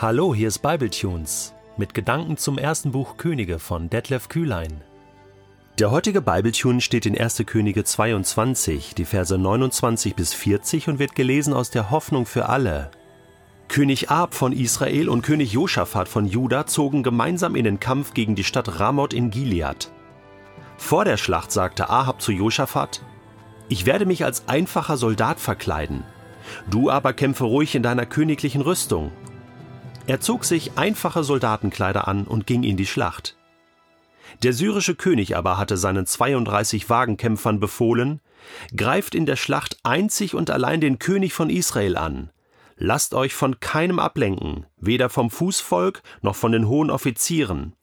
Hallo, hier ist Bibletunes mit Gedanken zum ersten Buch Könige von Detlef Kühlein. Der heutige Bibletune steht in 1. Könige 22, die Verse 29 bis 40 und wird gelesen aus der Hoffnung für alle. König Ab von Israel und König Josaphat von Juda zogen gemeinsam in den Kampf gegen die Stadt Ramoth in Gilead. Vor der Schlacht sagte Ahab zu Josaphat: Ich werde mich als einfacher Soldat verkleiden. Du aber kämpfe ruhig in deiner königlichen Rüstung. Er zog sich einfache Soldatenkleider an und ging in die Schlacht. Der syrische König aber hatte seinen 32 Wagenkämpfern befohlen, greift in der Schlacht einzig und allein den König von Israel an. Lasst euch von keinem ablenken, weder vom Fußvolk noch von den hohen Offizieren.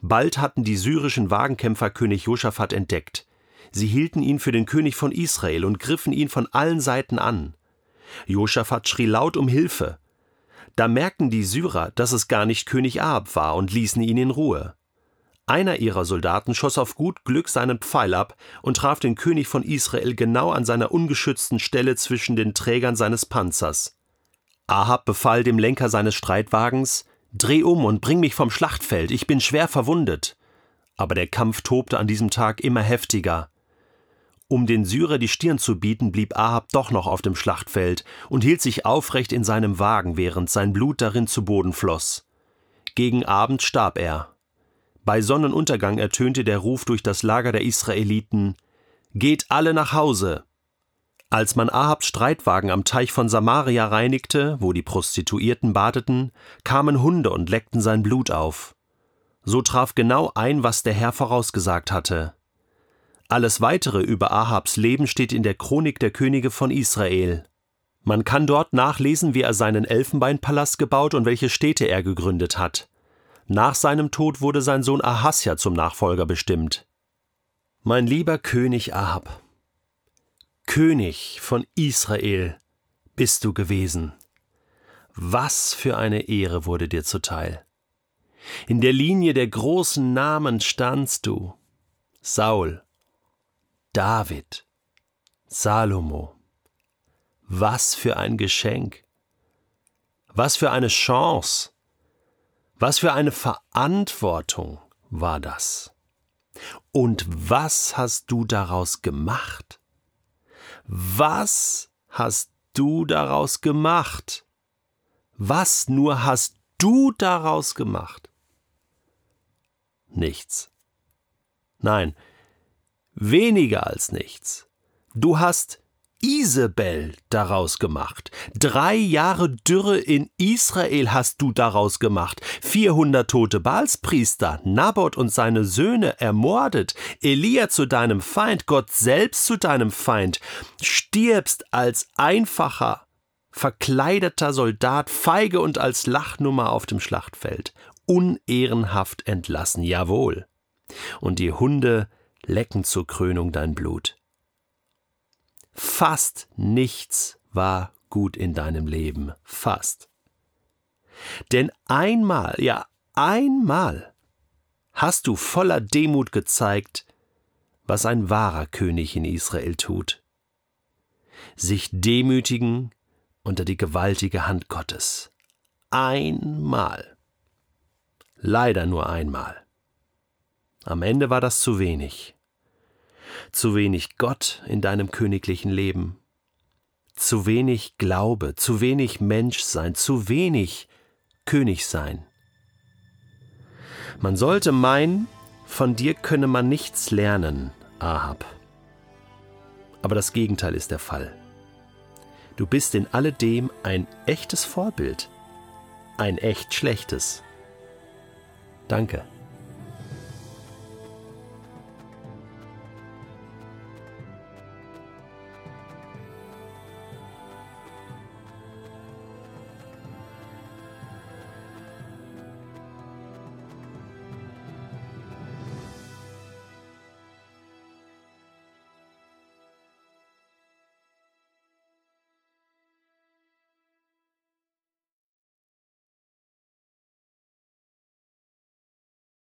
Bald hatten die syrischen Wagenkämpfer König Josaphat entdeckt. Sie hielten ihn für den König von Israel und griffen ihn von allen Seiten an. Josaphat schrie laut um Hilfe, da merkten die Syrer, dass es gar nicht König Ahab war und ließen ihn in Ruhe. Einer ihrer Soldaten schoss auf gut Glück seinen Pfeil ab und traf den König von Israel genau an seiner ungeschützten Stelle zwischen den Trägern seines Panzers. Ahab befahl dem Lenker seines Streitwagens Dreh um und bring mich vom Schlachtfeld, ich bin schwer verwundet. Aber der Kampf tobte an diesem Tag immer heftiger. Um den Syrer die Stirn zu bieten, blieb Ahab doch noch auf dem Schlachtfeld und hielt sich aufrecht in seinem Wagen, während sein Blut darin zu Boden floss. Gegen Abend starb er. Bei Sonnenuntergang ertönte der Ruf durch das Lager der Israeliten Geht alle nach Hause. Als man Ahabs Streitwagen am Teich von Samaria reinigte, wo die Prostituierten badeten, kamen Hunde und leckten sein Blut auf. So traf genau ein, was der Herr vorausgesagt hatte. Alles weitere über Ahabs Leben steht in der Chronik der Könige von Israel. Man kann dort nachlesen, wie er seinen Elfenbeinpalast gebaut und welche Städte er gegründet hat. Nach seinem Tod wurde sein Sohn Ahasja zum Nachfolger bestimmt. Mein lieber König Ahab, König von Israel bist du gewesen. Was für eine Ehre wurde dir zuteil. In der Linie der großen Namen standst du. Saul, David, Salomo. Was für ein Geschenk. Was für eine Chance. Was für eine Verantwortung war das. Und was hast du daraus gemacht? Was hast du daraus gemacht? Was nur hast du daraus gemacht? Nichts. Nein, Weniger als nichts. Du hast Isabel daraus gemacht. Drei Jahre Dürre in Israel hast du daraus gemacht. 400 tote Baalspriester, Naboth und seine Söhne ermordet, Elia zu deinem Feind, Gott selbst zu deinem Feind, stirbst als einfacher, verkleideter Soldat, feige und als Lachnummer auf dem Schlachtfeld, unehrenhaft entlassen, jawohl. Und die Hunde lecken zur Krönung dein Blut. Fast nichts war gut in deinem Leben, fast. Denn einmal, ja einmal, hast du voller Demut gezeigt, was ein wahrer König in Israel tut. Sich demütigen unter die gewaltige Hand Gottes. Einmal. Leider nur einmal. Am Ende war das zu wenig zu wenig Gott in deinem königlichen Leben, zu wenig Glaube, zu wenig Menschsein, zu wenig König sein. Man sollte meinen, von dir könne man nichts lernen, Ahab. Aber das Gegenteil ist der Fall. Du bist in alledem ein echtes Vorbild, ein echt schlechtes. Danke.